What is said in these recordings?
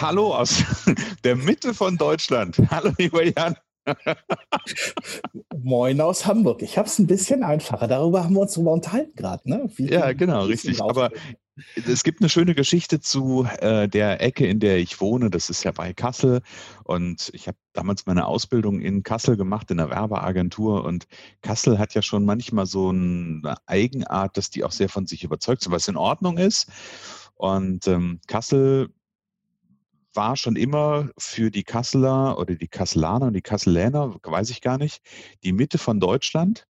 Hallo aus der Mitte von Deutschland. Hallo, lieber Jan. Moin aus Hamburg. Ich habe es ein bisschen einfacher. Darüber haben wir uns drüber unterhalten gerade. Ne? ja, genau, richtig. Aber es gibt eine schöne Geschichte zu äh, der Ecke, in der ich wohne. Das ist ja bei Kassel. Und ich habe damals meine Ausbildung in Kassel gemacht, in der Werbeagentur. Und Kassel hat ja schon manchmal so eine Eigenart, dass die auch sehr von sich überzeugt sind, was in Ordnung ist. Und ähm, Kassel war schon immer für die Kasseler oder die Kasselaner und die Kasseläner, weiß ich gar nicht, die Mitte von Deutschland.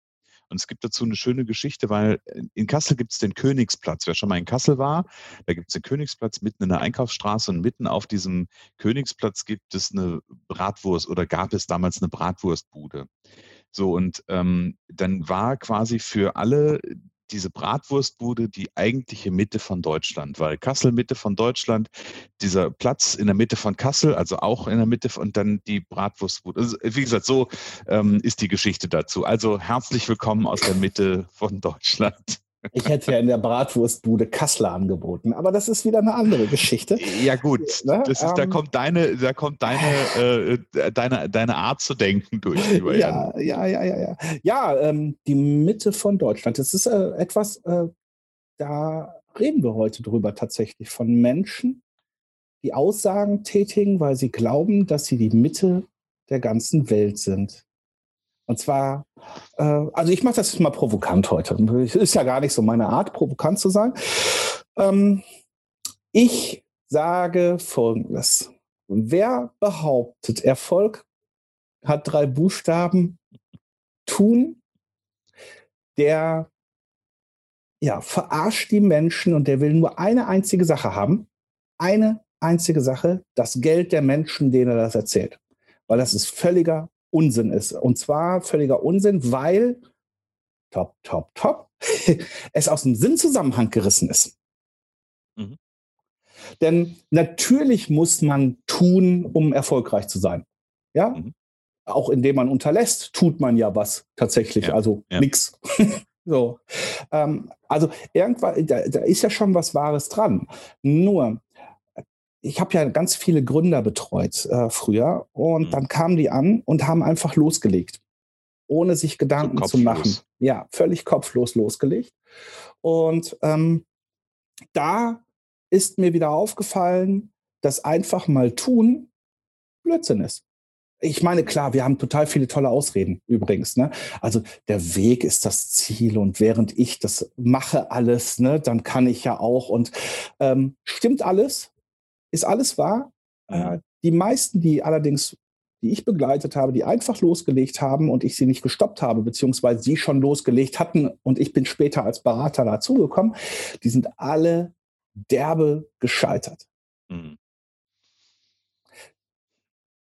Und es gibt dazu eine schöne Geschichte, weil in Kassel gibt es den Königsplatz. Wer schon mal in Kassel war, da gibt es den Königsplatz mitten in der Einkaufsstraße und mitten auf diesem Königsplatz gibt es eine Bratwurst oder gab es damals eine Bratwurstbude. So, und ähm, dann war quasi für alle diese Bratwurstbude die eigentliche Mitte von Deutschland, weil Kassel Mitte von Deutschland, dieser Platz in der Mitte von Kassel, also auch in der Mitte und dann die Bratwurstbude. Also, wie gesagt, so ähm, ist die Geschichte dazu. Also herzlich willkommen aus der Mitte von Deutschland. Ich hätte ja in der Bratwurstbude Kassler angeboten, aber das ist wieder eine andere Geschichte. Ja gut, ne? ist, ähm, da kommt deine, da kommt deine, äh, deine, deine Art zu denken durch. Ja, ja, ja, ja, ja. Ja, ähm, die Mitte von Deutschland. Das ist äh, etwas, äh, da reden wir heute drüber tatsächlich von Menschen, die Aussagen tätigen, weil sie glauben, dass sie die Mitte der ganzen Welt sind. Und zwar, äh, also ich mache das mal provokant heute. Ist ja gar nicht so meine Art, provokant zu sein. Ähm, ich sage Folgendes. Wer behauptet, Erfolg hat drei Buchstaben, tun, der ja, verarscht die Menschen und der will nur eine einzige Sache haben. Eine einzige Sache, das Geld der Menschen, denen er das erzählt. Weil das ist völliger Unsinn ist. Und zwar völliger Unsinn, weil, top, top, top, es aus dem Sinnzusammenhang gerissen ist. Mhm. Denn natürlich muss man tun, um erfolgreich zu sein. Ja? Mhm. Auch indem man unterlässt, tut man ja was tatsächlich. Ja. Also ja. nix. so. Ähm, also irgendwann, da, da ist ja schon was Wahres dran. Nur, ich habe ja ganz viele Gründer betreut äh, früher und mhm. dann kamen die an und haben einfach losgelegt, ohne sich Gedanken so zu machen. Ja, völlig kopflos losgelegt. Und ähm, da ist mir wieder aufgefallen, dass einfach mal tun Blödsinn ist. Ich meine, klar, wir haben total viele tolle Ausreden übrigens. Ne? Also der Weg ist das Ziel und während ich das mache alles, ne, dann kann ich ja auch. Und ähm, stimmt alles, ist alles wahr. Äh, die meisten, die allerdings, die ich begleitet habe, die einfach losgelegt haben und ich sie nicht gestoppt habe, beziehungsweise sie schon losgelegt hatten und ich bin später als Berater dazugekommen, die sind alle derbe gescheitert. Mhm.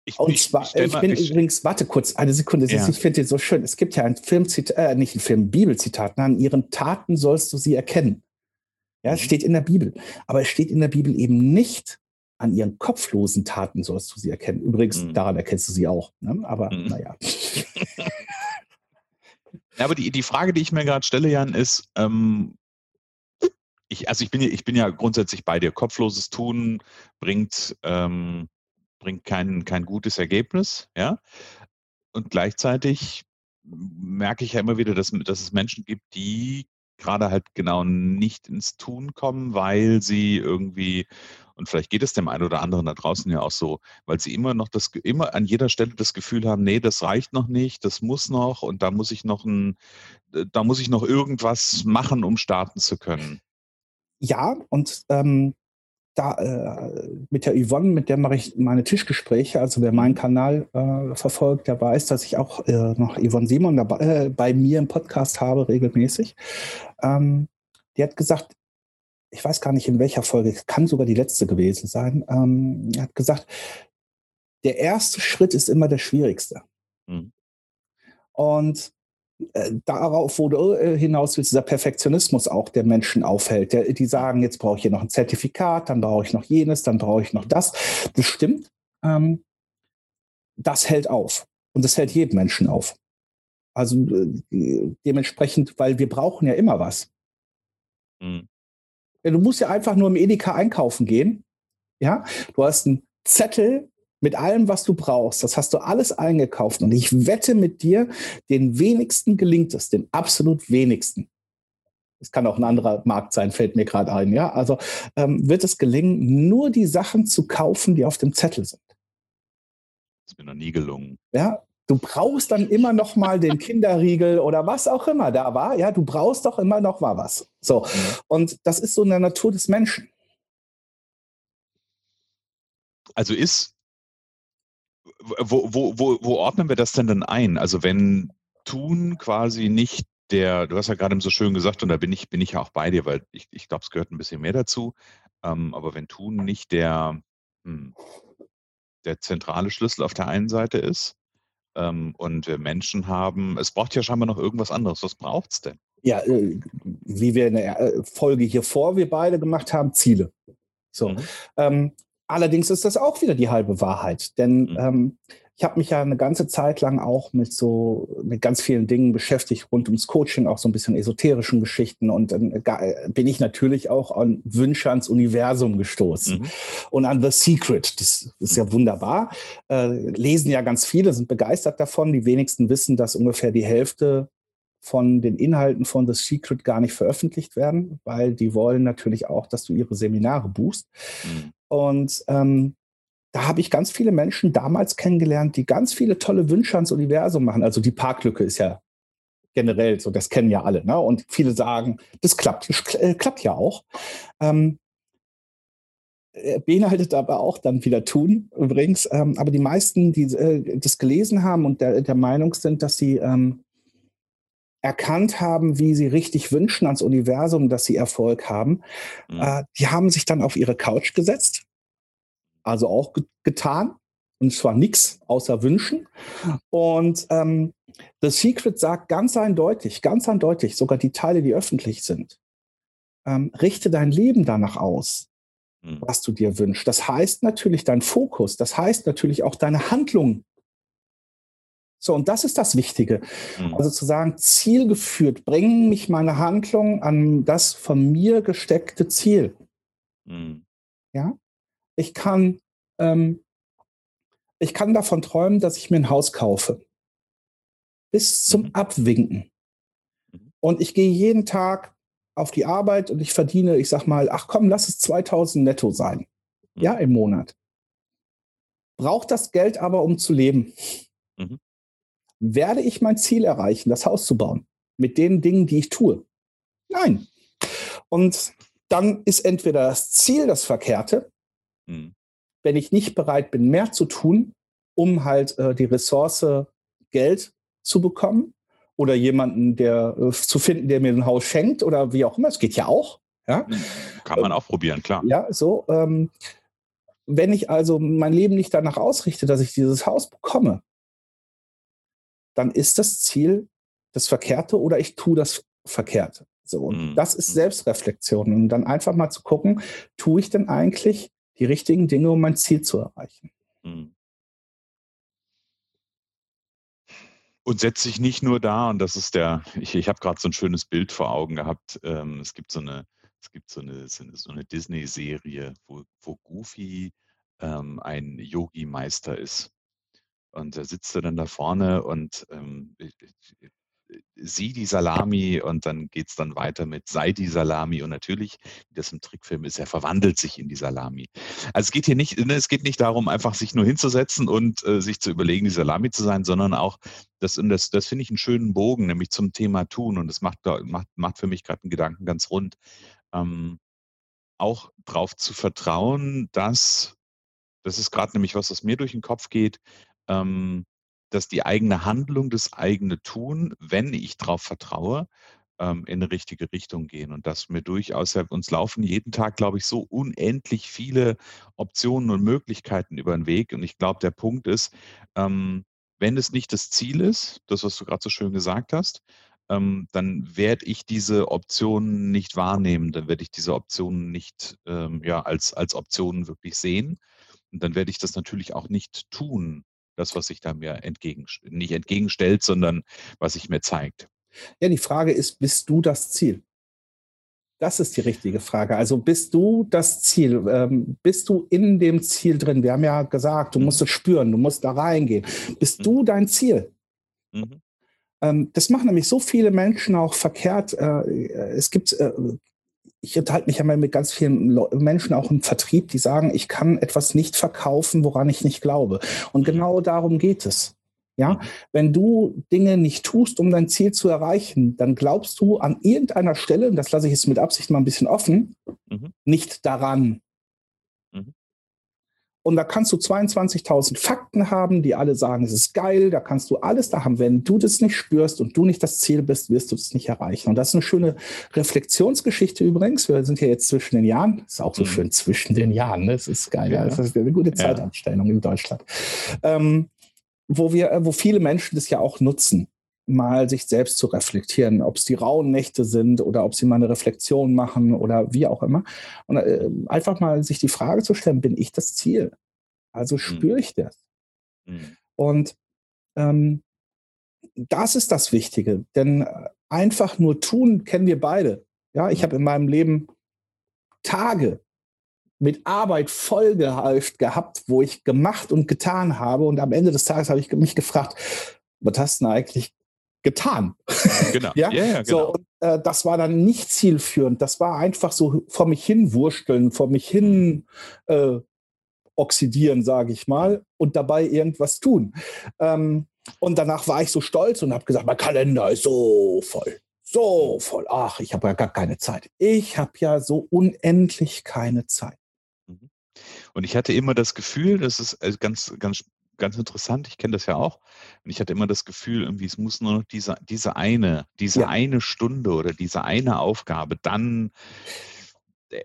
Ich, und ich, zwar, ich, ich bin ich, übrigens, warte kurz, eine Sekunde, ja. ich finde den so schön. Es gibt ja ein Filmzitat, äh, nicht ein Film, Bibelzitat, an ihren Taten sollst du sie erkennen. Ja, es mhm. steht in der Bibel. Aber es steht in der Bibel eben nicht, an ihren kopflosen Taten sollst du sie erkennen. Übrigens, mhm. daran erkennst du sie auch. Ne? Aber mhm. naja. ja, aber die, die Frage, die ich mir gerade stelle, Jan, ist, ähm, ich, also ich bin, ich bin ja grundsätzlich bei dir. Kopfloses Tun bringt, ähm, bringt kein, kein gutes Ergebnis, ja. Und gleichzeitig merke ich ja immer wieder, dass, dass es Menschen gibt, die gerade halt genau nicht ins Tun kommen, weil sie irgendwie, und vielleicht geht es dem einen oder anderen da draußen ja auch so, weil sie immer noch das, immer an jeder Stelle das Gefühl haben, nee, das reicht noch nicht, das muss noch und da muss ich noch ein, da muss ich noch irgendwas machen, um starten zu können. Ja, und ähm, da äh, mit der Yvonne, mit der mache ich meine Tischgespräche. Also wer meinen mhm. Kanal äh, verfolgt, der weiß, dass ich auch äh, noch Yvonne Simon dabei, äh, bei mir im Podcast habe, regelmäßig. Ähm, die hat gesagt, ich weiß gar nicht in welcher Folge, kann sogar die letzte gewesen sein, ähm, er hat gesagt, der erste Schritt ist immer der schwierigste. Mhm. Und äh, darauf, wo du äh, hinaus willst, dieser Perfektionismus auch der Menschen aufhält. Der, die sagen, jetzt brauche ich hier noch ein Zertifikat, dann brauche ich noch jenes, dann brauche ich noch das. Das stimmt. Ähm, das hält auf. Und das hält jeden Menschen auf. Also äh, dementsprechend, weil wir brauchen ja immer was. Mhm. Du musst ja einfach nur im Edeka einkaufen gehen. Ja, du hast einen Zettel mit allem, was du brauchst. Das hast du alles eingekauft. Und ich wette mit dir, den wenigsten gelingt es, den absolut wenigsten. Es kann auch ein anderer Markt sein, fällt mir gerade ein. Ja, also ähm, wird es gelingen, nur die Sachen zu kaufen, die auf dem Zettel sind. Das ist mir noch nie gelungen. Ja, du brauchst dann immer noch mal den Kinderriegel oder was auch immer da war. Ja, du brauchst doch immer noch mal was. So. Und das ist so in der Natur des Menschen. Also ist wo, wo, wo, wo ordnen wir das denn dann ein? Also wenn tun quasi nicht der, du hast ja gerade so schön gesagt, und da bin ich, bin ich auch bei dir, weil ich, ich glaube, es gehört ein bisschen mehr dazu. Ähm, aber wenn tun nicht der, hm, der zentrale Schlüssel auf der einen Seite ist ähm, und wir Menschen haben, es braucht ja scheinbar noch irgendwas anderes. Was braucht es denn? Ja, äh, wie wir in der äh, Folge hier vor, wir beide gemacht haben, Ziele. So. Mhm. Ähm, Allerdings ist das auch wieder die halbe Wahrheit, denn mhm. ähm, ich habe mich ja eine ganze Zeit lang auch mit so mit ganz vielen Dingen beschäftigt rund ums Coaching, auch so ein bisschen esoterischen Geschichten und dann bin ich natürlich auch an Wünsche ans Universum gestoßen mhm. und an The Secret. Das ist ja wunderbar. Äh, lesen ja ganz viele, sind begeistert davon. Die wenigsten wissen, dass ungefähr die Hälfte von den Inhalten von The Secret gar nicht veröffentlicht werden, weil die wollen natürlich auch, dass du ihre Seminare buchst. Mhm. Und ähm, da habe ich ganz viele Menschen damals kennengelernt, die ganz viele tolle Wünsche ans Universum machen. Also die Parklücke ist ja generell so, das kennen ja alle. Ne? Und viele sagen, das klappt, das äh, klappt ja auch. Ähm, äh, beinhaltet aber auch dann wieder tun, übrigens. Ähm, aber die meisten, die äh, das gelesen haben und der, der Meinung sind, dass sie ähm, erkannt haben, wie sie richtig wünschen ans Universum, dass sie Erfolg haben, mhm. äh, die haben sich dann auf ihre Couch gesetzt, also auch ge getan, und zwar nichts außer Wünschen. Und ähm, The Secret sagt ganz eindeutig, ganz eindeutig, sogar die Teile, die öffentlich sind, ähm, richte dein Leben danach aus, mhm. was du dir wünschst. Das heißt natürlich dein Fokus, das heißt natürlich auch deine Handlung so, und das ist das Wichtige. Mhm. Also zu sagen, zielgeführt, bringen mich meine Handlungen an das von mir gesteckte Ziel. Mhm. Ja, ich kann, ähm, ich kann davon träumen, dass ich mir ein Haus kaufe. Bis zum mhm. Abwinken. Mhm. Und ich gehe jeden Tag auf die Arbeit und ich verdiene, ich sag mal, ach komm, lass es 2000 netto sein. Mhm. Ja, im Monat. Braucht das Geld aber, um zu leben. Mhm werde ich mein Ziel erreichen, das Haus zu bauen, mit den Dingen, die ich tue? Nein. Und dann ist entweder das Ziel das Verkehrte, mhm. wenn ich nicht bereit bin, mehr zu tun, um halt äh, die Ressource Geld zu bekommen oder jemanden, der äh, zu finden, der mir ein Haus schenkt oder wie auch immer. Es geht ja auch. Ja? Mhm. Kann man auch probieren, klar. Ja, so. Ähm, wenn ich also mein Leben nicht danach ausrichte, dass ich dieses Haus bekomme, dann ist das Ziel das Verkehrte oder ich tue das Verkehrte. So, und mhm. das ist mhm. Selbstreflexion. Und dann einfach mal zu gucken, tue ich denn eigentlich die richtigen Dinge, um mein Ziel zu erreichen? Mhm. Und setze sich nicht nur da, und das ist der, ich, ich habe gerade so ein schönes Bild vor Augen gehabt. Ähm, es gibt so eine, es gibt so eine, so eine Disney-Serie, wo, wo Goofy ähm, ein Yogi-Meister ist. Und da sitzt er dann da vorne und ähm, sieh die Salami und dann geht es dann weiter mit sei die Salami und natürlich, wie das im Trickfilm ist, er verwandelt sich in die Salami. Also es geht hier nicht, ne, es geht nicht darum, einfach sich nur hinzusetzen und äh, sich zu überlegen, die Salami zu sein, sondern auch, das, das, das finde ich einen schönen Bogen, nämlich zum Thema Tun und das macht, macht, macht für mich gerade einen Gedanken ganz rund. Ähm, auch darauf zu vertrauen, dass, das ist gerade nämlich was, was mir durch den Kopf geht, ähm, dass die eigene Handlung, das eigene Tun, wenn ich darauf vertraue, ähm, in eine richtige Richtung gehen. Und dass wir durchaus, uns laufen jeden Tag, glaube ich, so unendlich viele Optionen und Möglichkeiten über den Weg. Und ich glaube, der Punkt ist, ähm, wenn es nicht das Ziel ist, das, was du gerade so schön gesagt hast, ähm, dann werde ich diese Optionen nicht wahrnehmen, dann werde ich diese Optionen nicht ja, als, als Optionen wirklich sehen. Und dann werde ich das natürlich auch nicht tun, das, was sich da mir entgegen, nicht entgegenstellt, sondern was sich mir zeigt. Ja, die Frage ist, bist du das Ziel? Das ist die richtige Frage. Also bist du das Ziel? Ähm, bist du in dem Ziel drin? Wir haben ja gesagt, du musst es spüren, du musst da reingehen. Bist mhm. du dein Ziel? Mhm. Ähm, das machen nämlich so viele Menschen auch verkehrt. Äh, es gibt, äh, ich unterhalte mich ja mal mit ganz vielen Menschen auch im Vertrieb, die sagen, ich kann etwas nicht verkaufen, woran ich nicht glaube. Und genau darum geht es. Ja, wenn du Dinge nicht tust, um dein Ziel zu erreichen, dann glaubst du an irgendeiner Stelle, und das lasse ich jetzt mit Absicht mal ein bisschen offen, mhm. nicht daran. Und da kannst du 22.000 Fakten haben, die alle sagen, es ist geil, da kannst du alles da haben. Wenn du das nicht spürst und du nicht das Ziel bist, wirst du es nicht erreichen. Und das ist eine schöne Reflexionsgeschichte übrigens. Wir sind ja jetzt zwischen den Jahren. Ist auch so mhm. schön zwischen den Jahren. Ne? Das ist geil. Ja. Das ist eine gute Zeitanstellung ja. in Deutschland. Ähm, wo wir, äh, wo viele Menschen das ja auch nutzen, mal sich selbst zu reflektieren, ob es die rauen Nächte sind oder ob sie mal eine Reflexion machen oder wie auch immer. Und äh, einfach mal sich die Frage zu stellen, bin ich das Ziel? Also mhm. spüre ich das? Mhm. Und ähm, das ist das Wichtige, denn äh, einfach nur tun kennen wir beide. Ja, ich mhm. habe in meinem Leben Tage mit Arbeit vollgehäuft gehabt, wo ich gemacht und getan habe. Und am Ende des Tages habe ich mich gefragt, was hast du denn eigentlich getan? Genau. ja? ja, ja genau. So, und, äh, das war dann nicht zielführend. Das war einfach so vor mich hin wursteln, vor mich hin äh, oxidieren, sage ich mal, und dabei irgendwas tun. Ähm, und danach war ich so stolz und habe gesagt, mein Kalender ist so voll. So voll. Ach, ich habe ja gar keine Zeit. Ich habe ja so unendlich keine Zeit. Und ich hatte immer das Gefühl, das ist äh, ganz, ganz, ganz interessant, ich kenne das ja auch, und ich hatte immer das Gefühl, irgendwie, es muss nur noch diese, diese eine, diese ja. eine Stunde oder diese eine Aufgabe, dann äh,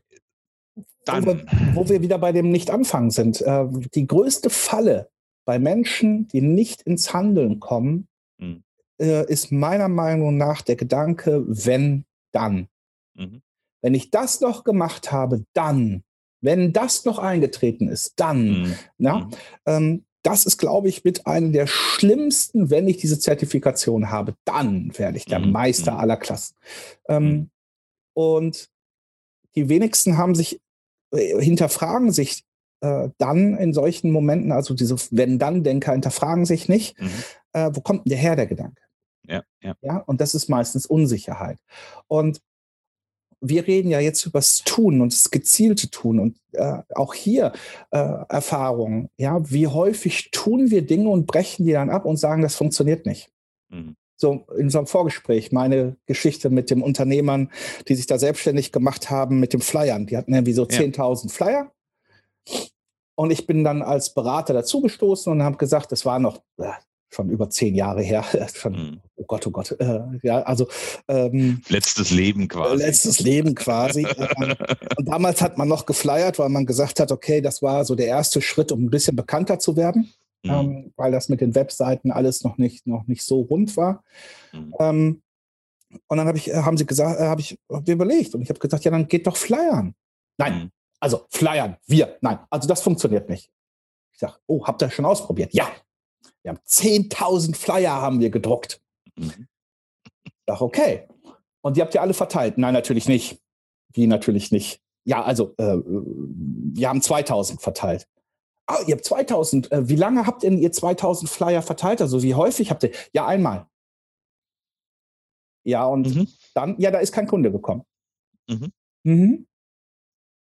dann. Wo wir, wo wir, wieder bei dem Nicht-Anfangen sind. Äh, die größte Falle bei Menschen, die nicht ins Handeln kommen, mhm. ist meiner Meinung nach der Gedanke, wenn, dann. Mhm. Wenn ich das noch gemacht habe, dann wenn das noch eingetreten ist, dann, mhm. ja, mhm. ähm, das ist, glaube ich, mit einem der schlimmsten, wenn ich diese Zertifikation habe, dann werde ich der mhm. Meister mhm. aller Klassen. Ähm, mhm. und die wenigsten haben sich, äh, hinterfragen sich äh, dann in solchen Momenten, also diese Wenn-Dann-Denker hinterfragen sich nicht, mhm. äh, wo kommt denn der her, der Gedanke? Ja, ja. ja, und das ist meistens Unsicherheit. Und wir reden ja jetzt über das Tun und das gezielte Tun und äh, auch hier äh, Erfahrungen. Ja, wie häufig tun wir Dinge und brechen die dann ab und sagen, das funktioniert nicht. Mhm. So in unserem Vorgespräch, meine Geschichte mit den Unternehmern, die sich da selbstständig gemacht haben mit den Flyern. Die hatten irgendwie so ja. 10.000 Flyer. Und ich bin dann als Berater dazugestoßen und habe gesagt, das war noch äh, schon über zehn Jahre her. schon, mhm. Oh Gott, oh Gott. Äh, ja, also ähm, letztes Leben quasi. Letztes Leben quasi. Ähm, und damals hat man noch geflyert, weil man gesagt hat, okay, das war so der erste Schritt, um ein bisschen bekannter zu werden, mhm. ähm, weil das mit den Webseiten alles noch nicht, noch nicht so rund war. Mhm. Ähm, und dann hab ich, haben sie gesagt, äh, habe ich hab überlegt und ich habe gesagt, ja, dann geht doch flyern. Nein, mhm. also flyern, wir, nein, also das funktioniert nicht. Ich sage, oh, habt ihr schon ausprobiert? Ja, wir haben 10.000 Flyer haben wir gedruckt. Mhm. Ach, okay. Und die habt ihr alle verteilt? Nein, natürlich nicht. Wie natürlich nicht? Ja, also äh, wir haben 2000 verteilt. Ah, ihr habt 2000. Äh, wie lange habt denn ihr 2000 Flyer verteilt? Also wie häufig habt ihr? Ja, einmal. Ja, und mhm. dann, ja, da ist kein Kunde gekommen. Mhm. Mhm.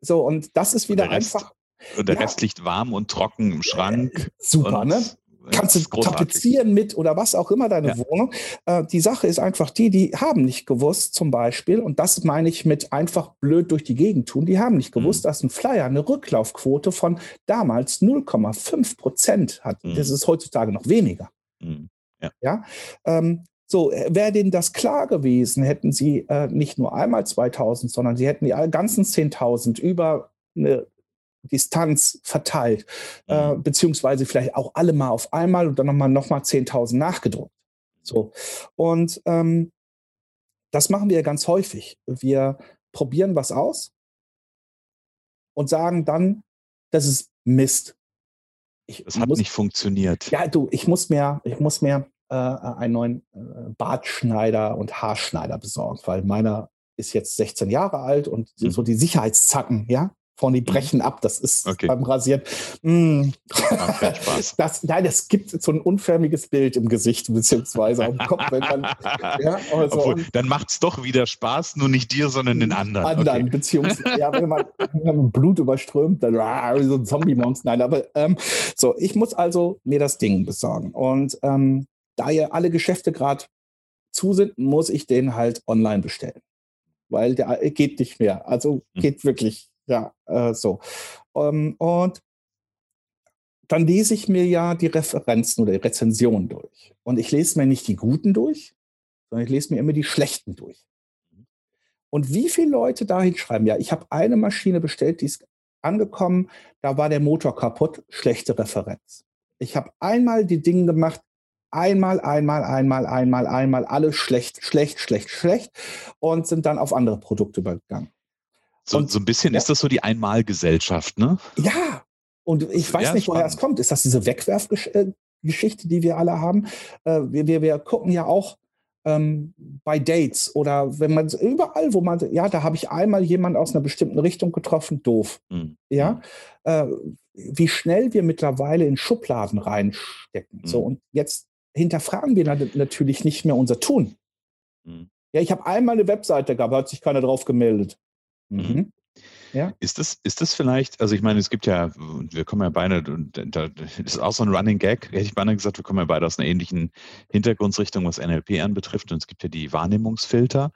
So, und das ist wieder einfach. Und der ja. Rest liegt warm und trocken im Schrank. Super, ne? Kannst du tapezieren mit oder was auch immer deine ja. Wohnung. Äh, die Sache ist einfach die, die haben nicht gewusst, zum Beispiel, und das meine ich mit einfach blöd durch die Gegend tun, die haben nicht gewusst, mhm. dass ein Flyer eine Rücklaufquote von damals 0,5 Prozent hat. Mhm. Das ist heutzutage noch weniger. Mhm. Ja. ja? Ähm, So, äh, wäre denen das klar gewesen, hätten sie äh, nicht nur einmal 2000, sondern sie hätten die ganzen 10.000 über eine Distanz verteilt, äh, mhm. beziehungsweise vielleicht auch alle mal auf einmal und dann nochmal noch mal 10.000 nachgedruckt. So. Und ähm, das machen wir ganz häufig. Wir probieren was aus und sagen dann, das ist Mist. Ich das hat muss, nicht funktioniert. Ja, du, ich muss mir, ich muss mir äh, einen neuen äh, Bartschneider und Haarschneider besorgen, weil meiner ist jetzt 16 Jahre alt und mhm. so die Sicherheitszacken, ja, vorne die mhm. brechen ab. Das ist okay. beim Rasieren. Mm. Spaß. Das, nein, es gibt so ein unförmiges Bild im Gesicht beziehungsweise am Kopf. Wenn man, ja, also Obwohl, dann macht es doch wieder Spaß, nur nicht dir, sondern den anderen. Anderen, okay. beziehungsweise ja, wenn man, wenn man Blut überströmt, dann ah, so ein Zombie-Monster. Nein, aber ähm, so, ich muss also mir das Ding besorgen. Und ähm, da ja alle Geschäfte gerade zu sind, muss ich den halt online bestellen. Weil der geht nicht mehr. Also hm. geht wirklich ja, äh, so. Ähm, und dann lese ich mir ja die Referenzen oder die Rezensionen durch. Und ich lese mir nicht die guten durch, sondern ich lese mir immer die schlechten durch. Und wie viele Leute dahin schreiben, ja, ich habe eine Maschine bestellt, die ist angekommen, da war der Motor kaputt, schlechte Referenz. Ich habe einmal die Dinge gemacht, einmal, einmal, einmal, einmal, einmal, alles schlecht, schlecht, schlecht, schlecht und sind dann auf andere Produkte übergegangen. So, und, so ein bisschen ja. ist das so die Einmalgesellschaft, ne? Ja. Und ich weiß ja, nicht, woher es kommt. Ist das diese Wegwerfgeschichte, die wir alle haben? Äh, wir, wir, wir gucken ja auch ähm, bei Dates oder wenn man überall, wo man, ja, da habe ich einmal jemand aus einer bestimmten Richtung getroffen, doof. Mhm. Ja. Mhm. Äh, wie schnell wir mittlerweile in Schubladen reinstecken. Mhm. So, und jetzt hinterfragen wir natürlich nicht mehr unser Tun. Mhm. Ja, ich habe einmal eine Webseite gehabt, hat sich keiner drauf gemeldet. Mhm. mhm. Ja. Ist das, ist das vielleicht, also ich meine, es gibt ja, wir kommen ja beide, das ist auch so ein Running Gag, hätte ich beinahe gesagt, wir kommen ja beide aus einer ähnlichen Hintergrundsrichtung, was NLP anbetrifft. Und es gibt ja die Wahrnehmungsfilter.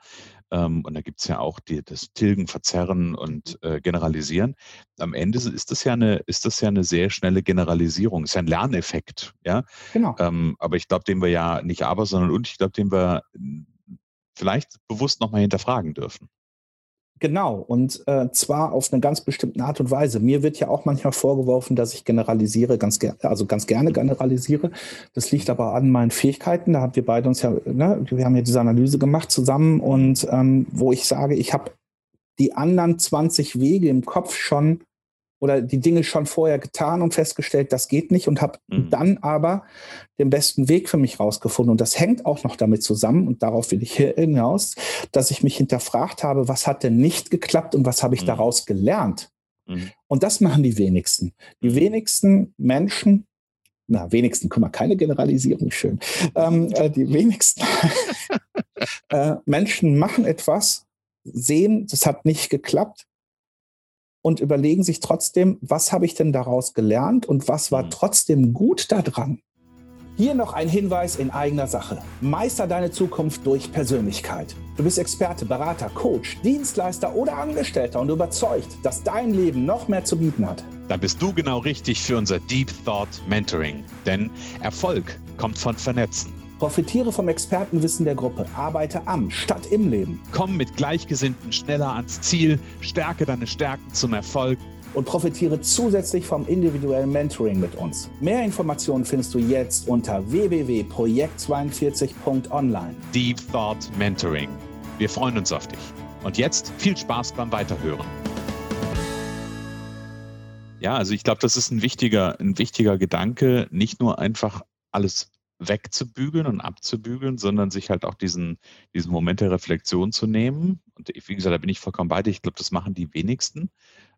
Ähm, und da gibt es ja auch die, das Tilgen, Verzerren und äh, Generalisieren. Am Ende ist das ja eine, ist das ja eine sehr schnelle Generalisierung. Ist ja ein Lerneffekt, ja. Genau. Ähm, aber ich glaube, den wir ja nicht aber, sondern und ich glaube, den wir vielleicht bewusst nochmal hinterfragen dürfen. Genau, und äh, zwar auf eine ganz bestimmte Art und Weise. Mir wird ja auch manchmal vorgeworfen, dass ich generalisiere, ganz gerne, also ganz gerne generalisiere. Das liegt aber an meinen Fähigkeiten. Da haben wir beide uns ja, ne, wir haben ja diese Analyse gemacht zusammen und ähm, wo ich sage, ich habe die anderen 20 Wege im Kopf schon oder die Dinge schon vorher getan und festgestellt, das geht nicht und habe mhm. dann aber den besten Weg für mich rausgefunden. Und das hängt auch noch damit zusammen, und darauf will ich hinaus, dass ich mich hinterfragt habe, was hat denn nicht geklappt und was habe ich mhm. daraus gelernt. Mhm. Und das machen die wenigsten. Die mhm. wenigsten Menschen, na, wenigsten, guck mal, keine Generalisierung, schön. Ähm, äh, die wenigsten äh, Menschen machen etwas, sehen, das hat nicht geklappt und überlegen sich trotzdem, was habe ich denn daraus gelernt und was war mhm. trotzdem gut daran. Hier noch ein Hinweis in eigener Sache. Meister deine Zukunft durch Persönlichkeit. Du bist Experte, Berater, Coach, Dienstleister oder Angestellter und überzeugt, dass dein Leben noch mehr zu bieten hat. Dann bist du genau richtig für unser Deep Thought Mentoring. Denn Erfolg kommt von Vernetzen. Profitiere vom Expertenwissen der Gruppe. Arbeite am statt im Leben. Komm mit Gleichgesinnten schneller ans Ziel. Stärke deine Stärken zum Erfolg. Und profitiere zusätzlich vom individuellen Mentoring mit uns. Mehr Informationen findest du jetzt unter www.projekt42.online. Deep Thought Mentoring. Wir freuen uns auf dich. Und jetzt viel Spaß beim Weiterhören. Ja, also ich glaube, das ist ein wichtiger, ein wichtiger Gedanke, nicht nur einfach alles wegzubügeln und abzubügeln, sondern sich halt auch diesen, diesen Moment der Reflexion zu nehmen. Und wie gesagt, da bin ich vollkommen bei dir. Ich glaube, das machen die wenigsten.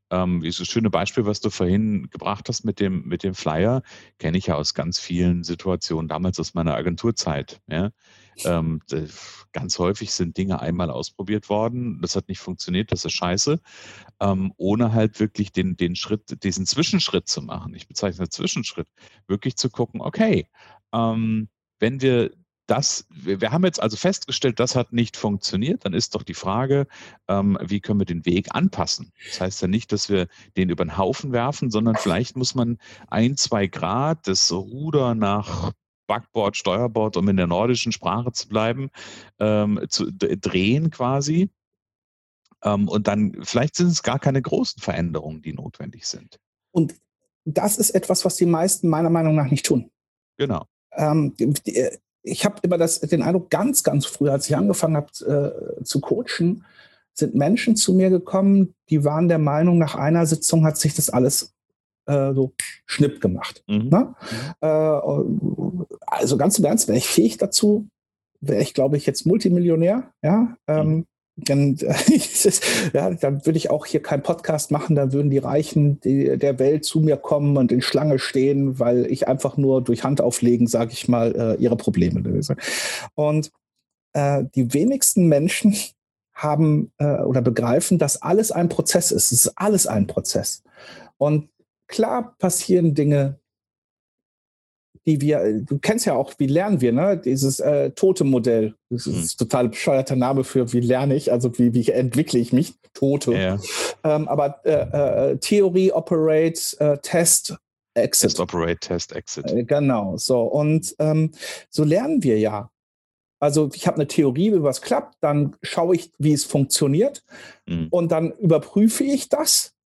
Ähm, dieses schöne Beispiel, was du vorhin gebracht hast mit dem, mit dem Flyer, kenne ich ja aus ganz vielen Situationen, damals aus meiner Agenturzeit. Ja? Ähm, ganz häufig sind Dinge einmal ausprobiert worden, das hat nicht funktioniert, das ist scheiße, ähm, ohne halt wirklich den, den Schritt, diesen Zwischenschritt zu machen. Ich bezeichne Zwischenschritt, wirklich zu gucken, okay, ähm, wenn wir das, wir, haben jetzt also festgestellt, das hat nicht funktioniert, dann ist doch die Frage, ähm, wie können wir den Weg anpassen? Das heißt ja nicht, dass wir den über den Haufen werfen, sondern vielleicht muss man ein, zwei Grad das Ruder nach Backboard, Steuerbord, um in der nordischen Sprache zu bleiben, ähm, zu drehen quasi. Ähm, und dann, vielleicht sind es gar keine großen Veränderungen, die notwendig sind. Und das ist etwas, was die meisten meiner Meinung nach nicht tun. Genau. Ähm, ich habe immer das, den Eindruck, ganz, ganz früh, als ich angefangen habe äh, zu coachen, sind Menschen zu mir gekommen, die waren der Meinung, nach einer Sitzung hat sich das alles äh, so schnipp gemacht. Mhm. Ne? Mhm. Äh, also ganz im Ernst, wäre ich fähig dazu, wäre ich, glaube ich, jetzt Multimillionär. Ja, ähm, mhm. Dann, ja, dann würde ich auch hier keinen Podcast machen, dann würden die Reichen der Welt zu mir kommen und in Schlange stehen, weil ich einfach nur durch Handauflegen, sage ich mal, äh, ihre Probleme löse. Und äh, die wenigsten Menschen haben äh, oder begreifen, dass alles ein Prozess ist. Es ist alles ein Prozess. Und klar passieren Dinge, die wir, du kennst ja auch, wie lernen wir, ne? Dieses äh, Tote-Modell. Das ist ein total bescheuerter Name für wie lerne ich, also wie, wie entwickle ich mich, Tote. Ja. Ähm, aber äh, äh, Theorie, Operate, äh, Test, Exit. Test, Operate, Test, Exit. Äh, genau, so. Und ähm, so lernen wir ja. Also ich habe eine Theorie, wie was klappt, dann schaue ich, wie es funktioniert mhm. und dann überprüfe ich das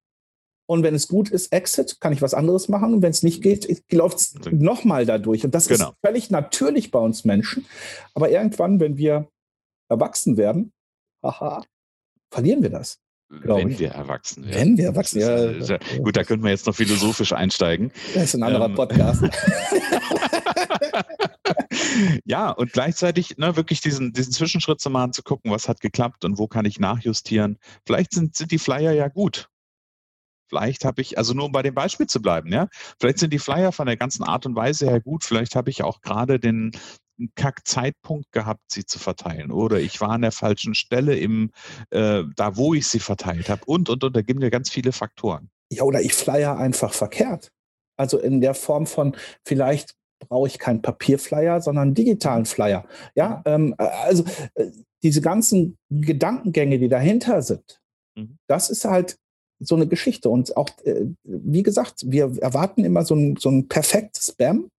und wenn es gut ist, Exit, kann ich was anderes machen. Und wenn es nicht geht, läuft es nochmal dadurch. Und das genau. ist völlig natürlich bei uns Menschen. Aber irgendwann, wenn wir erwachsen werden, haha, verlieren wir das. Wenn ich. wir erwachsen werden. Wenn wir erwachsen werden. Ja, ja, gut, da könnten wir jetzt noch philosophisch einsteigen. Das ist ein anderer ähm, Podcast. ja, und gleichzeitig ne, wirklich diesen, diesen Zwischenschritt zu machen, zu gucken, was hat geklappt und wo kann ich nachjustieren. Vielleicht sind, sind die Flyer ja gut. Vielleicht habe ich, also nur um bei dem Beispiel zu bleiben, ja, vielleicht sind die Flyer von der ganzen Art und Weise her gut. Vielleicht habe ich auch gerade den Kack-Zeitpunkt gehabt, sie zu verteilen. Oder ich war an der falschen Stelle im, äh, da wo ich sie verteilt habe. Und, und, und, da gibt es ganz viele Faktoren. Ja, oder ich flyer einfach verkehrt. Also in der Form von, vielleicht brauche ich keinen Papierflyer, sondern einen digitalen Flyer. Ja, ähm, also äh, diese ganzen Gedankengänge, die dahinter sind, mhm. das ist halt so eine Geschichte. Und auch, äh, wie gesagt, wir erwarten immer so ein, so ein perfektes Spam.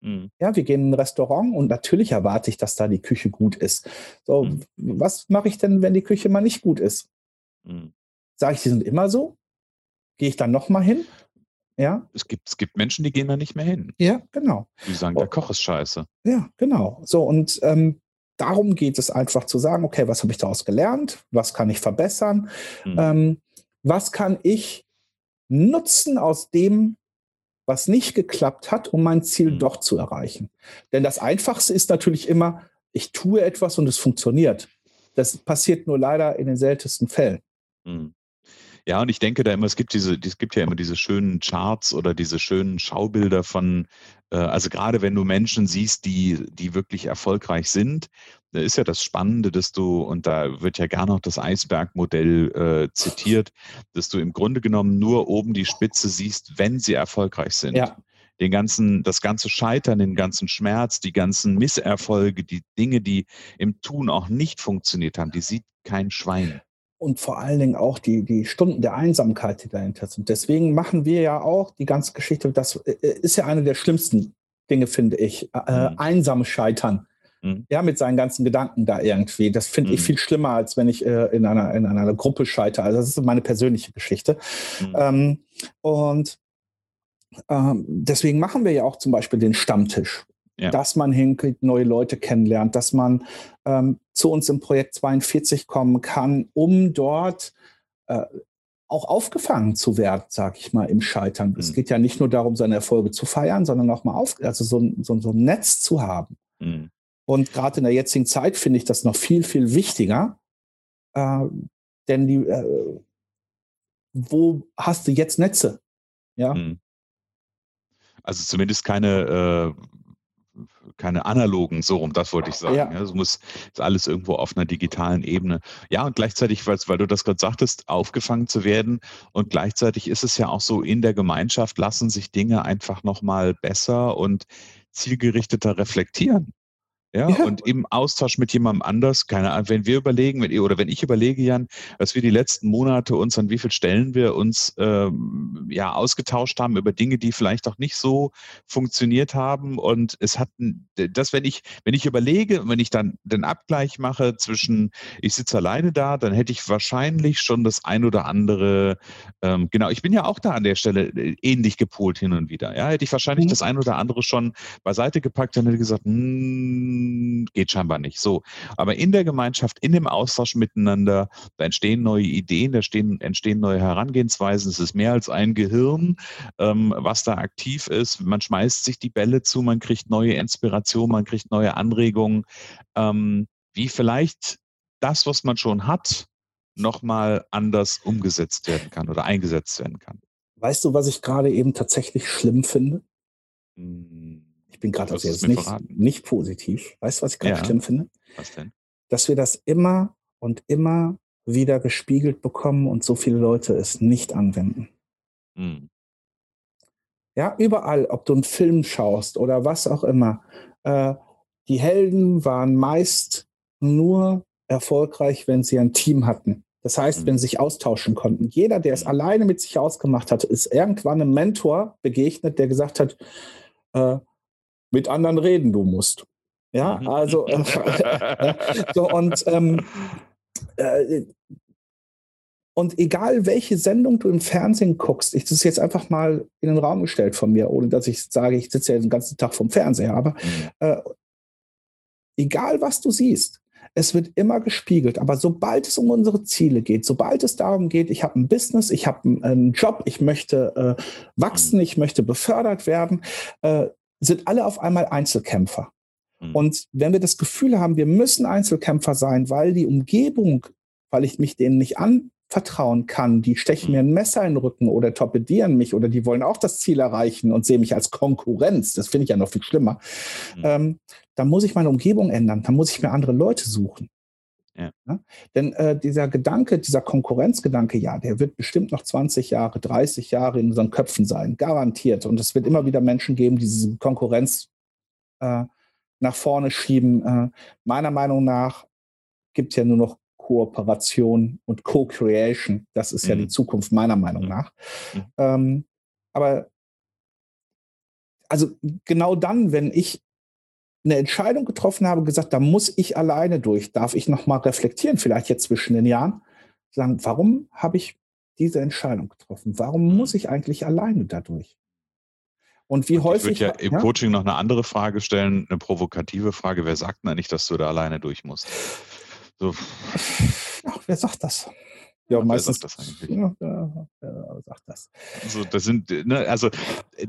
Mhm. Ja, wir gehen in ein Restaurant und natürlich erwarte ich, dass da die Küche gut ist. So, mhm. was mache ich denn, wenn die Küche mal nicht gut ist? Mhm. Sage ich, die sind immer so? Gehe ich dann nochmal hin? Ja. Es gibt, es gibt Menschen, die gehen da nicht mehr hin. Ja, genau. Die sagen, der oh. Koch ist scheiße. Ja, genau. So, und ähm, darum geht es einfach zu sagen, okay, was habe ich daraus gelernt? Was kann ich verbessern? Mhm. Ähm, was kann ich nutzen aus dem, was nicht geklappt hat, um mein Ziel mhm. doch zu erreichen. Denn das Einfachste ist natürlich immer, ich tue etwas und es funktioniert. Das passiert nur leider in den seltensten Fällen. Mhm. Ja, und ich denke da immer, es gibt diese, es gibt ja immer diese schönen Charts oder diese schönen Schaubilder von, äh, also gerade wenn du Menschen siehst, die, die wirklich erfolgreich sind, ist ja das Spannende, dass du, und da wird ja gerne auch das Eisbergmodell äh, zitiert, dass du im Grunde genommen nur oben die Spitze siehst, wenn sie erfolgreich sind. Ja den ganzen, das ganze Scheitern, den ganzen Schmerz, die ganzen Misserfolge, die Dinge, die im Tun auch nicht funktioniert haben, die sieht kein Schwein und vor allen Dingen auch die, die Stunden der Einsamkeit, die dahinter sind. Deswegen machen wir ja auch die ganze Geschichte, das äh, ist ja eine der schlimmsten Dinge, finde ich, äh, mhm. einsam scheitern. Mhm. Ja, mit seinen ganzen Gedanken da irgendwie. Das finde mhm. ich viel schlimmer, als wenn ich äh, in, einer, in einer Gruppe scheitere. Also das ist meine persönliche Geschichte. Mhm. Ähm, und ähm, deswegen machen wir ja auch zum Beispiel den Stammtisch ja. dass man hinkriegt, neue Leute kennenlernt, dass man ähm, zu uns im Projekt 42 kommen kann, um dort äh, auch aufgefangen zu werden, sag ich mal, im Scheitern. Mhm. Es geht ja nicht nur darum, seine Erfolge zu feiern, sondern auch mal auf, also so, so, so ein Netz zu haben. Mhm. Und gerade in der jetzigen Zeit finde ich das noch viel, viel wichtiger. Äh, denn die, äh, wo hast du jetzt Netze? Ja. Mhm. Also zumindest keine äh, keine analogen, so rum, das wollte ich sagen. Ja. Es muss ist alles irgendwo auf einer digitalen Ebene. Ja, und gleichzeitig, weil, weil du das gerade sagtest, aufgefangen zu werden. Und gleichzeitig ist es ja auch so, in der Gemeinschaft lassen sich Dinge einfach nochmal besser und zielgerichteter reflektieren. Ja, ja, und im Austausch mit jemandem anders, keine Ahnung, wenn wir überlegen, wenn, oder wenn ich überlege, Jan, was wir die letzten Monate uns an wie viel Stellen wir uns ähm, ja ausgetauscht haben über Dinge, die vielleicht auch nicht so funktioniert haben. Und es hat das, wenn ich, wenn ich überlege, wenn ich dann den Abgleich mache zwischen ich sitze alleine da, dann hätte ich wahrscheinlich schon das ein oder andere, ähm, genau, ich bin ja auch da an der Stelle äh, ähnlich gepolt hin und wieder. Ja, hätte ich wahrscheinlich mhm. das ein oder andere schon beiseite gepackt, dann hätte ich gesagt, mh, geht scheinbar nicht. So. Aber in der Gemeinschaft, in dem Austausch miteinander, da entstehen neue Ideen, da stehen, entstehen neue Herangehensweisen. Es ist mehr als ein Gehirn, ähm, was da aktiv ist. Man schmeißt sich die Bälle zu, man kriegt neue Inspiration, man kriegt neue Anregungen, ähm, wie vielleicht das, was man schon hat, nochmal anders umgesetzt werden kann oder eingesetzt werden kann. Weißt du, was ich gerade eben tatsächlich schlimm finde? Hm bin gerade also jetzt nicht, nicht positiv. Weißt du, was ich gerade ja. schlimm finde? Was denn? Dass wir das immer und immer wieder gespiegelt bekommen und so viele Leute es nicht anwenden. Hm. Ja, überall, ob du einen Film schaust oder was auch immer. Äh, die Helden waren meist nur erfolgreich, wenn sie ein Team hatten. Das heißt, mhm. wenn sie sich austauschen konnten. Jeder, der es hm. alleine mit sich ausgemacht hat, ist irgendwann einem Mentor begegnet, der gesagt hat, äh, mit anderen reden du musst. Ja, mhm. also äh, so und ähm, äh, und egal welche Sendung du im Fernsehen guckst, ich das ist jetzt einfach mal in den Raum gestellt von mir, ohne dass ich sage, ich sitze ja den ganzen Tag vom Fernseher, aber mhm. äh, egal was du siehst, es wird immer gespiegelt. Aber sobald es um unsere Ziele geht, sobald es darum geht, ich habe ein Business, ich habe einen Job, ich möchte äh, wachsen, mhm. ich möchte befördert werden, äh, sind alle auf einmal Einzelkämpfer. Mhm. Und wenn wir das Gefühl haben, wir müssen Einzelkämpfer sein, weil die Umgebung, weil ich mich denen nicht anvertrauen kann, die stechen mir ein mhm. Messer in den Rücken oder torpedieren mich oder die wollen auch das Ziel erreichen und sehen mich als Konkurrenz, das finde ich ja noch viel schlimmer, mhm. ähm, dann muss ich meine Umgebung ändern, dann muss ich mir andere Leute suchen. Ja. Ja? Denn äh, dieser Gedanke, dieser Konkurrenzgedanke, ja, der wird bestimmt noch 20 Jahre, 30 Jahre in unseren Köpfen sein, garantiert. Und es wird immer wieder Menschen geben, die diese Konkurrenz äh, nach vorne schieben. Äh, meiner Meinung nach gibt es ja nur noch Kooperation und Co-Creation. Das ist mhm. ja die mhm. Zukunft, meiner Meinung mhm. nach. Mhm. Ähm, aber also genau dann, wenn ich eine Entscheidung getroffen habe, gesagt, da muss ich alleine durch. Darf ich nochmal reflektieren, vielleicht jetzt zwischen den Jahren, sagen, warum habe ich diese Entscheidung getroffen? Warum muss ich eigentlich alleine dadurch? Und wie Und häufig. Ich würde ja im ja? Coaching noch eine andere Frage stellen, eine provokative Frage. Wer sagt denn eigentlich, dass du da alleine durch musst? So. Ach, wer sagt das? Ja, Ach, meistens. das eigentlich? Ja, ja, ja, sagt das. Also, das sind, ne, also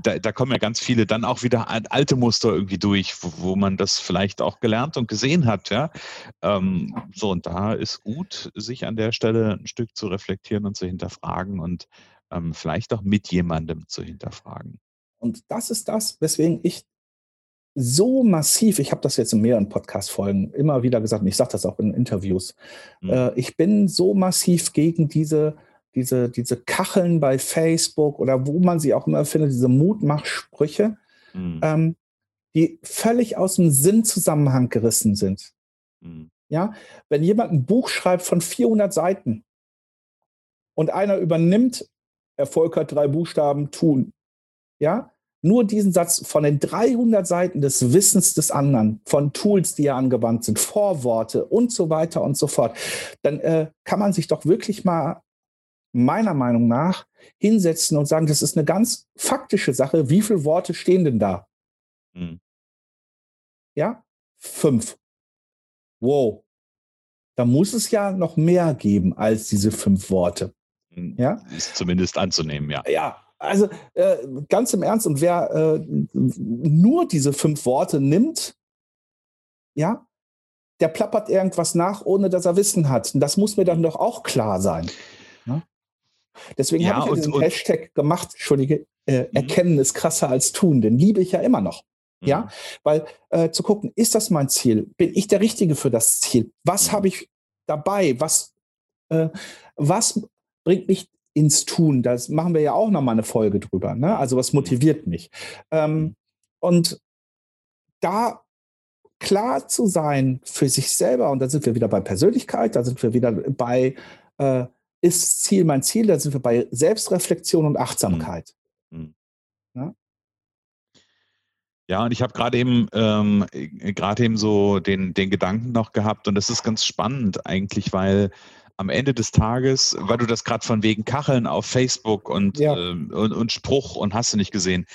da, da, kommen ja ganz viele dann auch wieder alte Muster irgendwie durch, wo, wo man das vielleicht auch gelernt und gesehen hat, ja. Ähm, so, und da ist gut, sich an der Stelle ein Stück zu reflektieren und zu hinterfragen und ähm, vielleicht auch mit jemandem zu hinterfragen. Und das ist das, weswegen ich so massiv, ich habe das jetzt in mehreren Podcast-Folgen immer wieder gesagt, und ich sage das auch in Interviews, mhm. äh, ich bin so massiv gegen diese, diese, diese Kacheln bei Facebook oder wo man sie auch immer findet, diese Mutmachsprüche, mhm. ähm, die völlig aus dem Sinnzusammenhang gerissen sind. Mhm. Ja, wenn jemand ein Buch schreibt von 400 Seiten und einer übernimmt, Erfolg hat drei Buchstaben, tun, ja, nur diesen Satz von den 300 Seiten des Wissens des anderen, von Tools, die ja angewandt sind, Vorworte und so weiter und so fort, dann äh, kann man sich doch wirklich mal meiner Meinung nach hinsetzen und sagen, das ist eine ganz faktische Sache. Wie viele Worte stehen denn da? Hm. Ja, fünf. Wow. Da muss es ja noch mehr geben als diese fünf Worte. Hm. Ja? Ist zumindest anzunehmen, ja. Ja, also äh, ganz im Ernst, und wer äh, nur diese fünf Worte nimmt, ja, der plappert irgendwas nach, ohne dass er Wissen hat. Und das muss mir dann doch auch klar sein. Ne? Deswegen ja, habe ich ja diesen und, Hashtag gemacht, Entschuldige, äh, mhm. erkennen ist krasser als tun, den liebe ich ja immer noch. Mhm. Ja, weil äh, zu gucken, ist das mein Ziel? Bin ich der Richtige für das Ziel? Was mhm. habe ich dabei? Was, äh, was bringt mich ins Tun. Das machen wir ja auch noch mal eine Folge drüber. Ne? Also was motiviert mich? Ähm, und da klar zu sein für sich selber, und da sind wir wieder bei Persönlichkeit, da sind wir wieder bei, äh, ist Ziel mein Ziel, da sind wir bei Selbstreflexion und Achtsamkeit. Mhm. Ja? Ja, und ich habe gerade eben ähm, gerade eben so den, den Gedanken noch gehabt und das ist ganz spannend eigentlich, weil am Ende des Tages, weil du das gerade von wegen Kacheln auf Facebook und, ja. äh, und, und Spruch und hast du nicht gesehen.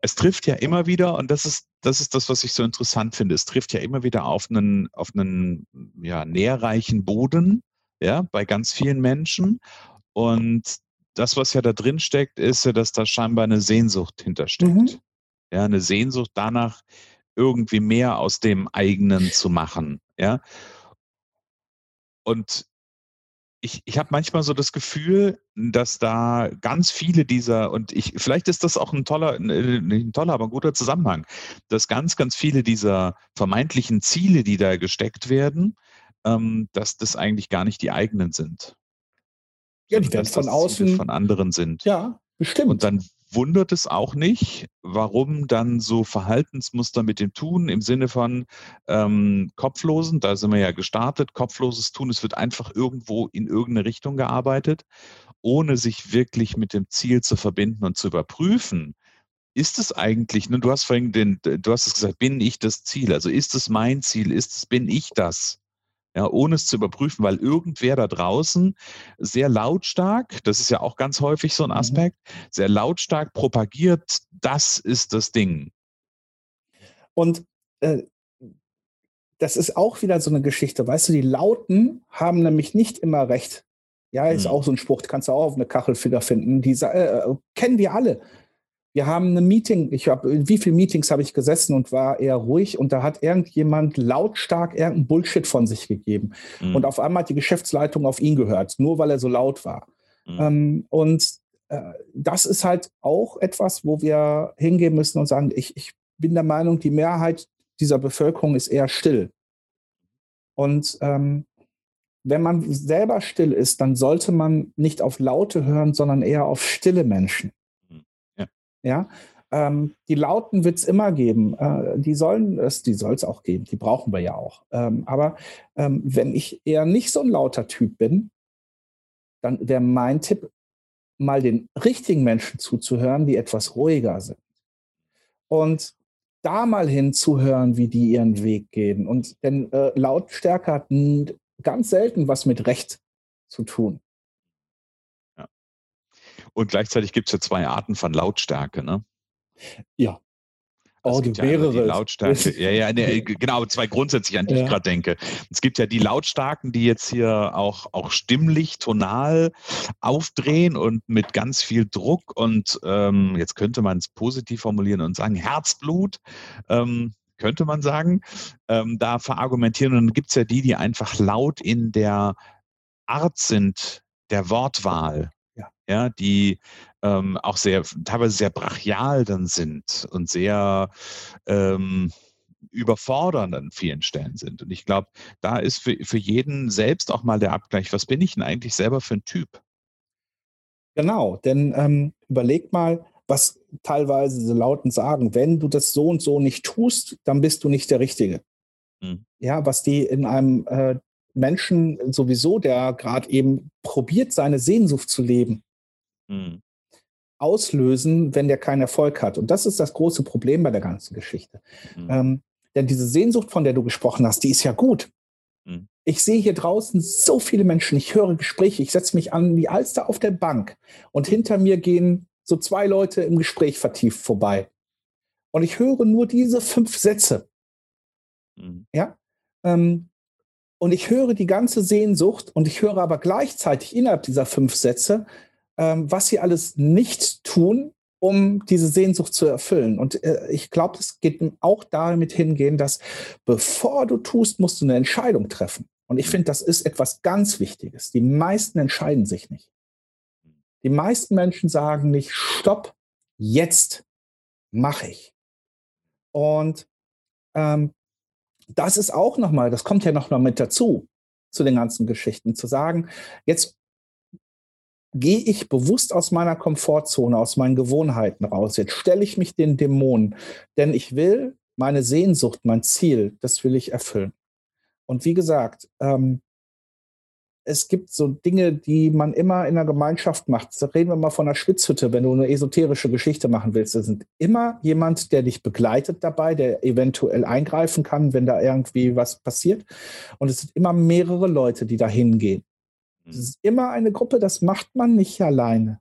Es trifft ja immer wieder, und das ist, das ist das, was ich so interessant finde, es trifft ja immer wieder auf einen, auf einen ja, nährreichen Boden, ja, bei ganz vielen Menschen. Und das, was ja da drin steckt, ist ja, dass da scheinbar eine Sehnsucht hintersteckt. Mhm. Ja, eine Sehnsucht danach, irgendwie mehr aus dem eigenen zu machen. Ja. Und ich, ich habe manchmal so das Gefühl, dass da ganz viele dieser, und ich, vielleicht ist das auch ein toller, nicht ein toller, aber ein guter Zusammenhang, dass ganz, ganz viele dieser vermeintlichen Ziele, die da gesteckt werden, ähm, dass das eigentlich gar nicht die eigenen sind. Ja, die werden von außen. Von anderen sind. Ja, bestimmt. Und dann wundert es auch nicht, warum dann so Verhaltensmuster mit dem Tun im Sinne von ähm, Kopflosen, da sind wir ja gestartet, kopfloses Tun, es wird einfach irgendwo in irgendeine Richtung gearbeitet, ohne sich wirklich mit dem Ziel zu verbinden und zu überprüfen. Ist es eigentlich, ne, du hast vorhin den, du hast es gesagt, bin ich das Ziel? Also ist es mein Ziel? Ist es, bin ich das? Ja, ohne es zu überprüfen, weil irgendwer da draußen sehr lautstark, das ist ja auch ganz häufig so ein mhm. Aspekt, sehr lautstark propagiert, das ist das Ding. Und äh, das ist auch wieder so eine Geschichte, weißt du, die Lauten haben nämlich nicht immer recht. Ja, ist mhm. auch so ein Spruch, kannst du auch auf eine Kachel finden. Die äh, kennen wir alle. Wir haben ein Meeting, ich habe, in wie viele Meetings habe ich gesessen und war eher ruhig und da hat irgendjemand lautstark irgendeinen Bullshit von sich gegeben. Mhm. Und auf einmal hat die Geschäftsleitung auf ihn gehört, nur weil er so laut war. Mhm. Ähm, und äh, das ist halt auch etwas, wo wir hingehen müssen und sagen, ich, ich bin der Meinung, die Mehrheit dieser Bevölkerung ist eher still. Und ähm, wenn man selber still ist, dann sollte man nicht auf Laute hören, sondern eher auf stille Menschen. Ja, ähm, die Lauten wird es immer geben. Äh, die sollen es, die soll es auch geben. Die brauchen wir ja auch. Ähm, aber ähm, wenn ich eher nicht so ein lauter Typ bin, dann wäre mein Tipp, mal den richtigen Menschen zuzuhören, die etwas ruhiger sind. Und da mal hinzuhören, wie die ihren Weg gehen. Und denn äh, Lautstärke hat ganz selten was mit Recht zu tun. Und gleichzeitig gibt es ja zwei Arten von Lautstärke, ne? Ja. Oh, du mehrere. Ja Lautstärke. ja, ja, ne, genau, zwei grundsätzlich, an die ja. ich gerade denke. Es gibt ja die Lautstarken, die jetzt hier auch, auch stimmlich, tonal aufdrehen und mit ganz viel Druck und ähm, jetzt könnte man es positiv formulieren und sagen, Herzblut. Ähm, könnte man sagen, ähm, da verargumentieren. Und dann gibt es ja die, die einfach laut in der Art sind, der Wortwahl ja. die ähm, auch sehr, teilweise sehr brachial dann sind und sehr ähm, überfordernd an vielen Stellen sind. Und ich glaube, da ist für, für jeden selbst auch mal der Abgleich, was bin ich denn eigentlich selber für ein Typ? Genau, denn ähm, überleg mal, was teilweise diese Lauten sagen, wenn du das so und so nicht tust, dann bist du nicht der Richtige. Mhm. Ja, was die in einem äh, Menschen sowieso, der gerade eben probiert, seine Sehnsucht zu leben, mhm. auslösen, wenn der keinen Erfolg hat. Und das ist das große Problem bei der ganzen Geschichte. Mhm. Ähm, denn diese Sehnsucht, von der du gesprochen hast, die ist ja gut. Mhm. Ich sehe hier draußen so viele Menschen, ich höre Gespräche, ich setze mich an die Alster auf der Bank und hinter mir gehen so zwei Leute im Gespräch vertieft vorbei. Und ich höre nur diese fünf Sätze. Mhm. Ja. Ähm, und ich höre die ganze Sehnsucht und ich höre aber gleichzeitig innerhalb dieser fünf Sätze, ähm, was sie alles nicht tun, um diese Sehnsucht zu erfüllen. Und äh, ich glaube, es geht auch damit hingehen, dass bevor du tust, musst du eine Entscheidung treffen. Und ich finde, das ist etwas ganz Wichtiges. Die meisten entscheiden sich nicht. Die meisten Menschen sagen nicht, stopp, jetzt mache ich. Und ähm, das ist auch nochmal, das kommt ja nochmal mit dazu, zu den ganzen Geschichten, zu sagen, jetzt gehe ich bewusst aus meiner Komfortzone, aus meinen Gewohnheiten raus. Jetzt stelle ich mich den Dämonen, denn ich will meine Sehnsucht, mein Ziel, das will ich erfüllen. Und wie gesagt, ähm, es gibt so Dinge, die man immer in der Gemeinschaft macht. Da reden wir mal von einer Schwitzhütte, wenn du eine esoterische Geschichte machen willst. Da sind immer jemand, der dich begleitet dabei, der eventuell eingreifen kann, wenn da irgendwie was passiert. Und es sind immer mehrere Leute, die da hingehen. Es mhm. ist immer eine Gruppe, das macht man nicht alleine.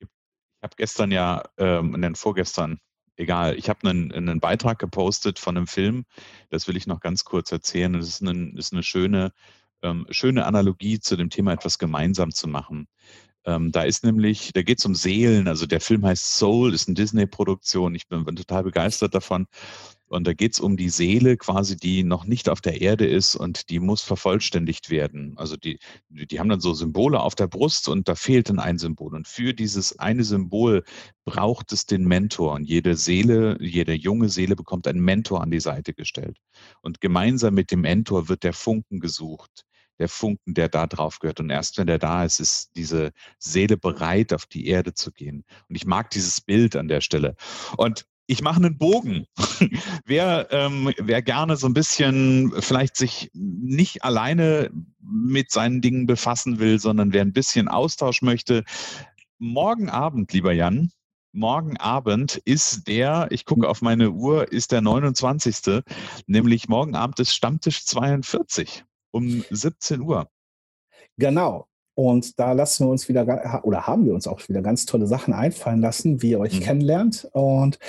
Ich habe gestern ja, ähm, den vorgestern, egal, ich habe einen, einen Beitrag gepostet von einem Film, das will ich noch ganz kurz erzählen. Das ist, ein, ist eine schöne, ähm, schöne Analogie zu dem Thema, etwas gemeinsam zu machen. Ähm, da ist nämlich, da geht es um Seelen, also der Film heißt Soul, ist eine Disney-Produktion, ich bin, bin total begeistert davon. Und da geht es um die Seele quasi, die noch nicht auf der Erde ist und die muss vervollständigt werden. Also die, die haben dann so Symbole auf der Brust und da fehlt dann ein Symbol. Und für dieses eine Symbol braucht es den Mentor. Und jede Seele, jede junge Seele bekommt einen Mentor an die Seite gestellt. Und gemeinsam mit dem Mentor wird der Funken gesucht der Funken, der da drauf gehört. Und erst wenn der da ist, ist diese Seele bereit, auf die Erde zu gehen. Und ich mag dieses Bild an der Stelle. Und ich mache einen Bogen. wer, ähm, wer gerne so ein bisschen vielleicht sich nicht alleine mit seinen Dingen befassen will, sondern wer ein bisschen Austausch möchte, morgen Abend, lieber Jan, morgen Abend ist der, ich gucke auf meine Uhr, ist der 29. Nämlich morgen Abend ist Stammtisch 42 um 17 Uhr. Genau. Und da lassen wir uns wieder, oder haben wir uns auch wieder ganz tolle Sachen einfallen lassen, wie ihr euch mhm. kennenlernt. Und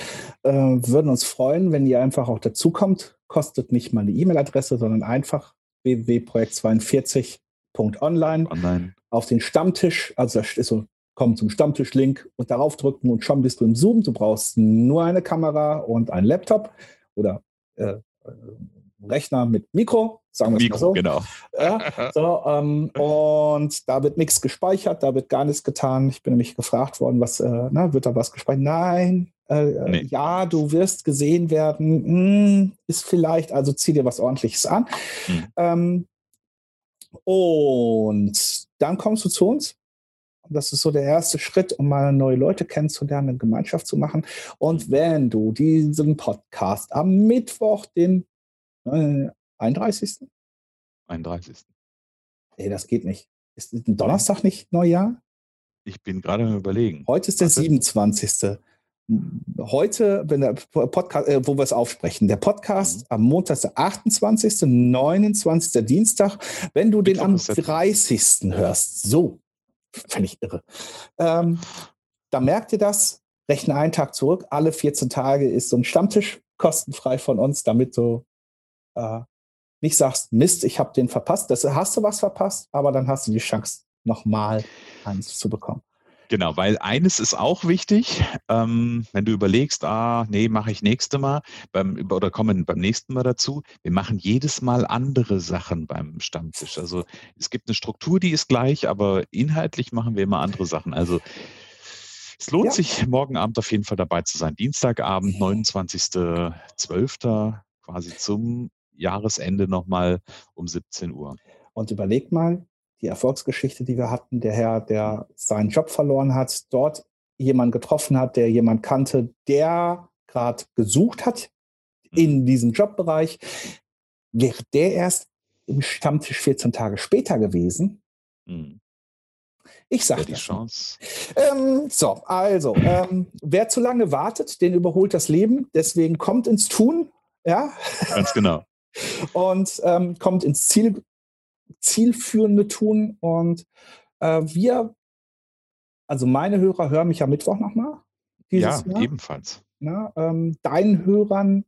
äh, würden uns freuen, wenn ihr einfach auch dazukommt. Kostet nicht mal eine E-Mail-Adresse, sondern einfach www.projekt42.online Online. auf den Stammtisch. Also das ist so, komm zum Stammtisch-Link und darauf drücken und schon bist du im Zoom. Du brauchst nur eine Kamera und einen Laptop oder äh, Rechner mit Mikro, sagen wir es mal so. genau. Ja, so, ähm, und da wird nichts gespeichert, da wird gar nichts getan. Ich bin nämlich gefragt worden, was, äh, na, wird da was gespeichert? Nein, äh, nee. ja, du wirst gesehen werden, hm, ist vielleicht, also zieh dir was ordentliches an. Hm. Ähm, und dann kommst du zu uns. Das ist so der erste Schritt, um mal neue Leute kennenzulernen, eine Gemeinschaft zu machen. Und wenn du diesen Podcast am Mittwoch, den 31. 31. Nee, das geht nicht. Ist ein Donnerstag nicht Neujahr? Ich bin gerade am überlegen. Heute ist der Was 27. Heute, wenn der Podcast, äh, wo wir es aufsprechen, der Podcast mhm. am Montag ist der 28., 29. Dienstag, wenn du den am 30. hörst. So, fände ich irre. Ähm, da merkt ihr das, rechne einen Tag zurück, alle 14 Tage ist so ein Stammtisch kostenfrei von uns, damit du äh, nicht sagst, Mist, ich habe den verpasst. Das hast du was verpasst, aber dann hast du die Chance, nochmal eins zu bekommen. Genau, weil eines ist auch wichtig, ähm, wenn du überlegst, ah, nee, mache ich nächste Mal beim, oder kommen beim nächsten Mal dazu. Wir machen jedes Mal andere Sachen beim Stammtisch. Also es gibt eine Struktur, die ist gleich, aber inhaltlich machen wir immer andere Sachen. Also es lohnt ja. sich, morgen Abend auf jeden Fall dabei zu sein. Dienstagabend, 29.12. quasi zum Jahresende nochmal um 17 Uhr. Und überleg mal, die Erfolgsgeschichte, die wir hatten, der Herr, der seinen Job verloren hat, dort jemanden getroffen hat, der jemand kannte, der gerade gesucht hat in mhm. diesem Jobbereich, wäre der erst im Stammtisch 14 Tage später gewesen. Mhm. Ich sage die Chance. Ähm, so, also, ähm, wer zu lange wartet, den überholt das Leben. Deswegen kommt ins Tun. Ja. Ganz genau und ähm, kommt ins Ziel, zielführende Tun. Und äh, wir, also meine Hörer hören mich am Mittwoch nochmal. Ja, Jahr. ebenfalls. Na, ähm, deinen Hörern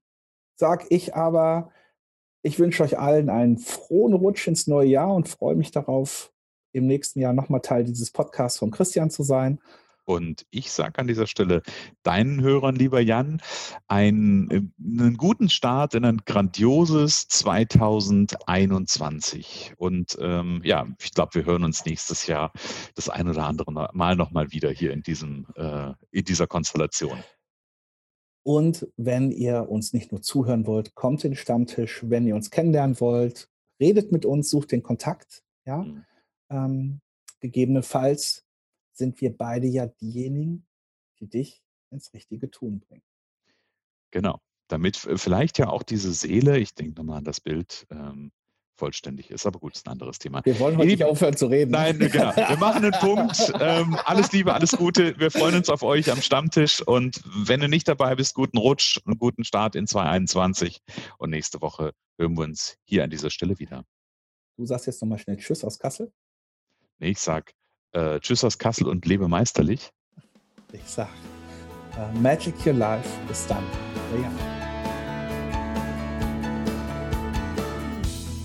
sage ich aber, ich wünsche euch allen einen frohen Rutsch ins neue Jahr und freue mich darauf, im nächsten Jahr nochmal Teil dieses Podcasts von Christian zu sein. Und ich sage an dieser Stelle deinen Hörern, lieber Jan, einen, äh, einen guten Start in ein grandioses 2021. Und ähm, ja, ich glaube, wir hören uns nächstes Jahr das ein oder andere Mal nochmal wieder hier in, diesem, äh, in dieser Konstellation. Und wenn ihr uns nicht nur zuhören wollt, kommt in den Stammtisch. Wenn ihr uns kennenlernen wollt, redet mit uns, sucht den Kontakt. Ja? Mhm. Ähm, gegebenenfalls sind wir beide ja diejenigen, die dich ins richtige Tun bringen. Genau. Damit vielleicht ja auch diese Seele, ich denke nochmal an das Bild, ähm, vollständig ist. Aber gut, ist ein anderes Thema. Wir wollen heute nicht aufhören zu reden. Nein, genau. Wir machen einen Punkt. Ähm, alles Liebe, alles Gute. Wir freuen uns auf euch am Stammtisch. Und wenn du nicht dabei bist, guten Rutsch, einen guten Start in 2021. Und nächste Woche hören wir uns hier an dieser Stelle wieder. Du sagst jetzt nochmal schnell Tschüss aus Kassel. Nee, ich sag äh, Tschüss aus Kassel und lebe meisterlich. Ich sag uh, Magic Your Life is done. Ja.